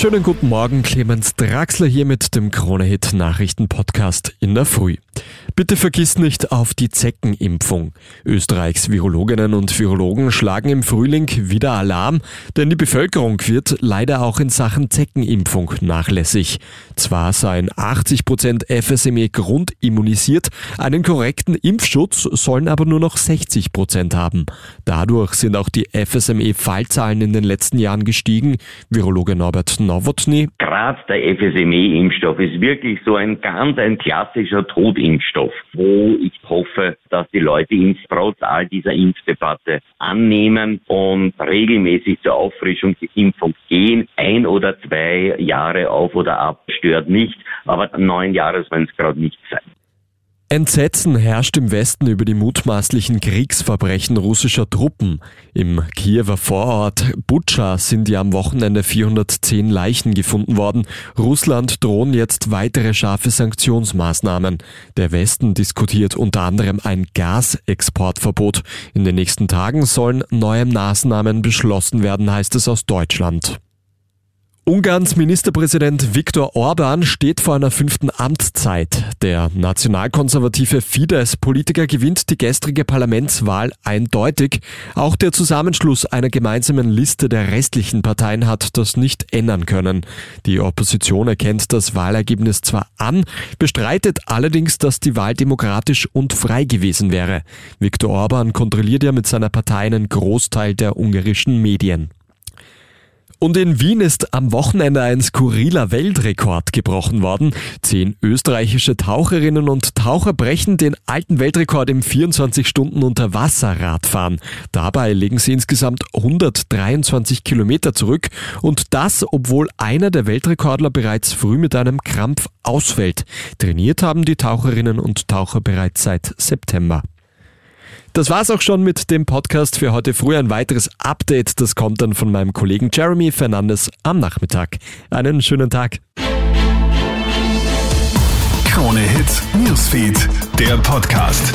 Schönen guten Morgen, Clemens Draxler hier mit dem Kronehit Nachrichten Podcast in der Früh. Bitte vergiss nicht auf die Zeckenimpfung. Österreichs Virologinnen und Virologen schlagen im Frühling wieder Alarm, denn die Bevölkerung wird leider auch in Sachen Zeckenimpfung nachlässig. Zwar seien 80 Prozent FSME grundimmunisiert, einen korrekten Impfschutz sollen aber nur noch 60 Prozent haben. Dadurch sind auch die FSME-Fallzahlen in den letzten Jahren gestiegen. Virologe Norbert Nowotny. Gerade der FSME-Impfstoff ist wirklich so ein ganz ein klassischer Totimpfstoff, wo ich hoffe, dass die Leute ihn trotz all dieser Impfdebatte annehmen und regelmäßig zur Auffrischung der Impfung gehen. Ein oder zwei Jahre auf oder ab stört nicht, aber neun Jahre soll es gerade nicht sein. Entsetzen herrscht im Westen über die mutmaßlichen Kriegsverbrechen russischer Truppen. Im Kiewer Vorort Butscha sind ja am Wochenende 410 Leichen gefunden worden. Russland drohen jetzt weitere scharfe Sanktionsmaßnahmen. Der Westen diskutiert unter anderem ein Gasexportverbot. In den nächsten Tagen sollen neue Maßnahmen beschlossen werden, heißt es aus Deutschland. Ungarns Ministerpräsident Viktor Orban steht vor einer fünften Amtszeit. Der nationalkonservative Fidesz-Politiker gewinnt die gestrige Parlamentswahl eindeutig. Auch der Zusammenschluss einer gemeinsamen Liste der restlichen Parteien hat das nicht ändern können. Die Opposition erkennt das Wahlergebnis zwar an, bestreitet allerdings, dass die Wahl demokratisch und frei gewesen wäre. Viktor Orban kontrolliert ja mit seiner Partei einen Großteil der ungarischen Medien. Und in Wien ist am Wochenende ein skurriler Weltrekord gebrochen worden. Zehn österreichische Taucherinnen und Taucher brechen den alten Weltrekord im 24 Stunden unter Wasser Radfahren. Dabei legen sie insgesamt 123 Kilometer zurück und das, obwohl einer der Weltrekordler bereits früh mit einem Krampf ausfällt. Trainiert haben die Taucherinnen und Taucher bereits seit September. Das war's auch schon mit dem Podcast für heute früh. Ein weiteres Update, das kommt dann von meinem Kollegen Jeremy Fernandes am Nachmittag. Einen schönen Tag. Krone Hits, Newsfeed, der Podcast.